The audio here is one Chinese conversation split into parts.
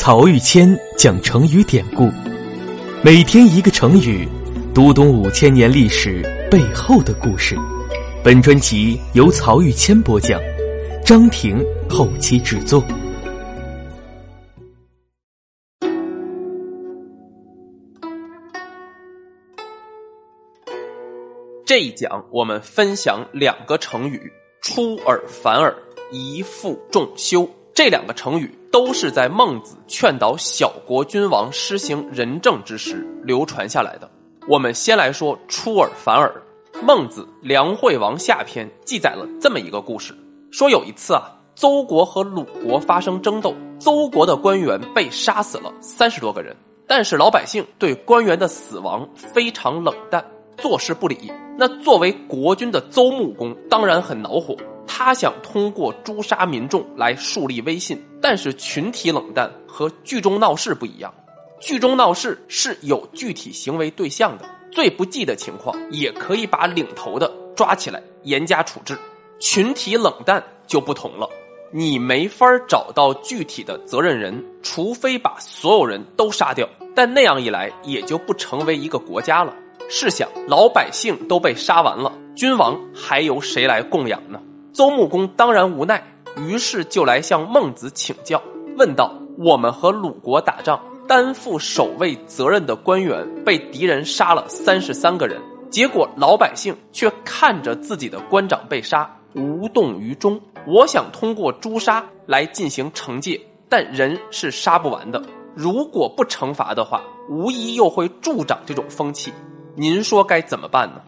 曹玉谦讲成语典故，每天一个成语，读懂五千年历史背后的故事。本专辑由曹玉谦播讲，张婷后期制作。这一讲我们分享两个成语：出尔反尔、一负众修。这两个成语都是在孟子劝导小国君王施行仁政之时流传下来的。我们先来说出尔反尔。孟子《梁惠王下篇》记载了这么一个故事：说有一次啊，邹国和鲁国发生争斗，邹国的官员被杀死了三十多个人，但是老百姓对官员的死亡非常冷淡。坐视不理，那作为国君的邹穆公当然很恼火，他想通过诛杀民众来树立威信。但是群体冷淡和剧中闹事不一样，剧中闹事是有具体行为对象的，最不济的情况也可以把领头的抓起来严加处置。群体冷淡就不同了，你没法找到具体的责任人，除非把所有人都杀掉，但那样一来也就不成为一个国家了。试想，老百姓都被杀完了，君王还由谁来供养呢？邹穆公当然无奈，于是就来向孟子请教，问道：“我们和鲁国打仗，担负守卫责任的官员被敌人杀了三十三个人，结果老百姓却看着自己的官长被杀，无动于衷。我想通过诛杀来进行惩戒，但人是杀不完的。如果不惩罚的话，无疑又会助长这种风气。”您说该怎么办呢？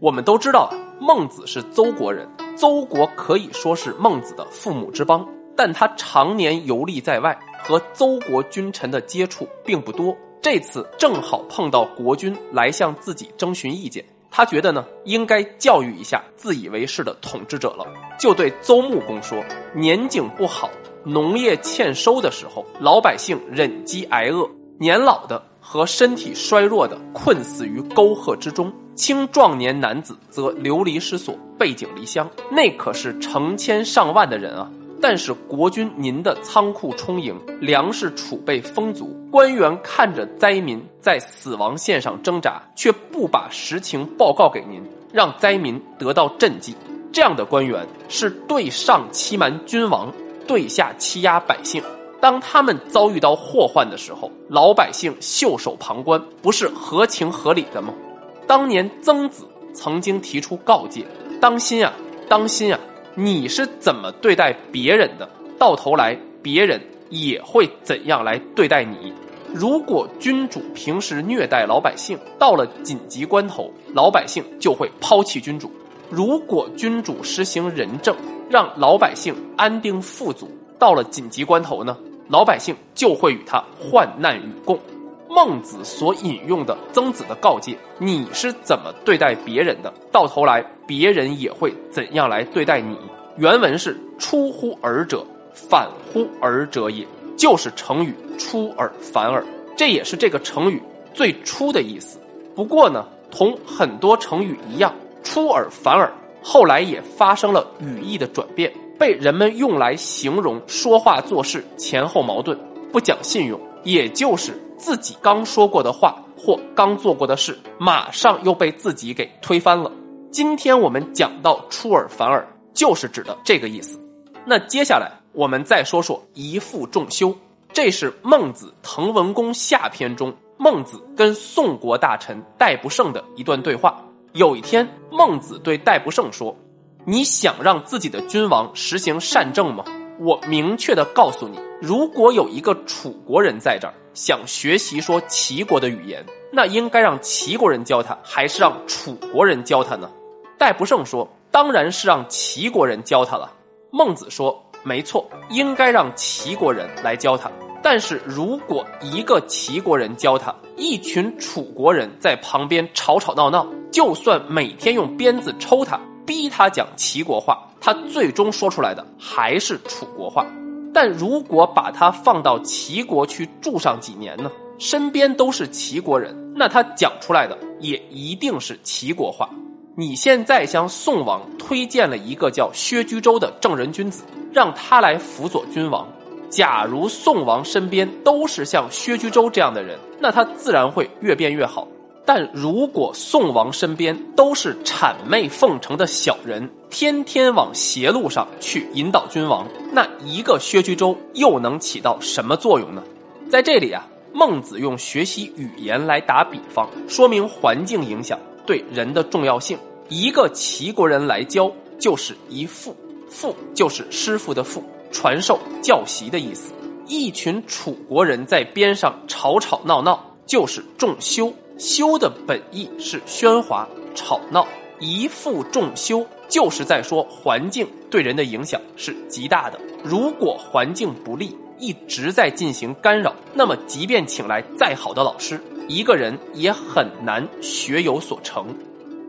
我们都知道啊，孟子是邹国人，邹国可以说是孟子的父母之邦，但他常年游历在外，和邹国君臣的接触并不多。这次正好碰到国君来向自己征询意见，他觉得呢，应该教育一下自以为是的统治者了，就对邹穆公说：“年景不好，农业欠收的时候，老百姓忍饥挨饿，年老的。”和身体衰弱的困死于沟壑之中，青壮年男子则流离失所，背井离乡，那可是成千上万的人啊！但是国君您的仓库充盈，粮食储备丰足，官员看着灾民在死亡线上挣扎，却不把实情报告给您，让灾民得到赈济。这样的官员是对上欺瞒君王，对下欺压百姓。当他们遭遇到祸患的时候，老百姓袖手旁观，不是合情合理的吗？当年曾子曾经提出告诫：“当心啊，当心啊！你是怎么对待别人的，到头来别人也会怎样来对待你。如果君主平时虐待老百姓，到了紧急关头，老百姓就会抛弃君主；如果君主实行仁政，让老百姓安定富足，到了紧急关头呢？”老百姓就会与他患难与共。孟子所引用的曾子的告诫：“你是怎么对待别人的，到头来别人也会怎样来对待你。”原文是“出乎尔者，反乎尔者也”，就是成语“出尔反尔”。这也是这个成语最初的意思。不过呢，同很多成语一样，“出尔反尔”后来也发生了语义的转变。被人们用来形容说话做事前后矛盾、不讲信用，也就是自己刚说过的话或刚做过的事，马上又被自己给推翻了。今天我们讲到出尔反尔，就是指的这个意思。那接下来我们再说说一负众修，这是孟子《滕文公下篇》中孟子跟宋国大臣戴不胜的一段对话。有一天，孟子对戴不胜说。你想让自己的君王实行善政吗？我明确的告诉你，如果有一个楚国人在这儿想学习说齐国的语言，那应该让齐国人教他，还是让楚国人教他呢？戴不胜说：“当然是让齐国人教他了。”孟子说：“没错，应该让齐国人来教他。但是如果一个齐国人教他，一群楚国人在旁边吵吵闹闹，就算每天用鞭子抽他。”逼他讲齐国话，他最终说出来的还是楚国话。但如果把他放到齐国去住上几年呢？身边都是齐国人，那他讲出来的也一定是齐国话。你现在向宋王推荐了一个叫薛居周的正人君子，让他来辅佐君王，假如宋王身边都是像薛居周这样的人，那他自然会越变越好。但如果宋王身边都是谄媚奉承的小人，天天往邪路上去引导君王，那一个薛居周又能起到什么作用呢？在这里啊，孟子用学习语言来打比方，说明环境影响对人的重要性。一个齐国人来教，就是一父，父就是师傅的父，传授教习的意思。一群楚国人在边上吵吵闹闹，就是重修。修的本意是喧哗、吵闹，一负众修，就是在说环境对人的影响是极大的。如果环境不利，一直在进行干扰，那么即便请来再好的老师，一个人也很难学有所成。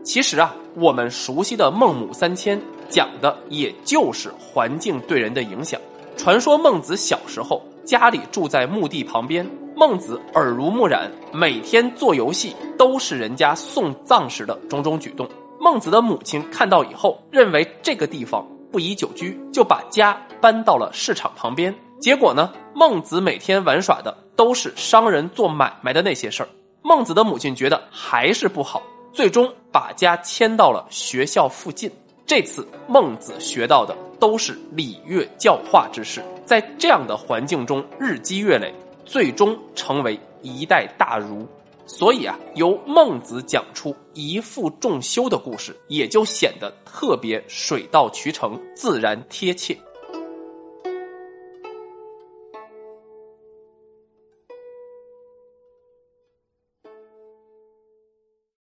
其实啊，我们熟悉的《孟母三迁》讲的也就是环境对人的影响。传说孟子小时候家里住在墓地旁边。孟子耳濡目染，每天做游戏都是人家送葬时的种种举动。孟子的母亲看到以后，认为这个地方不宜久居，就把家搬到了市场旁边。结果呢，孟子每天玩耍的都是商人做买卖的那些事儿。孟子的母亲觉得还是不好，最终把家迁到了学校附近。这次孟子学到的都是礼乐教化之事，在这样的环境中日积月累。最终成为一代大儒，所以啊，由孟子讲出一父重修的故事，也就显得特别水到渠成、自然贴切。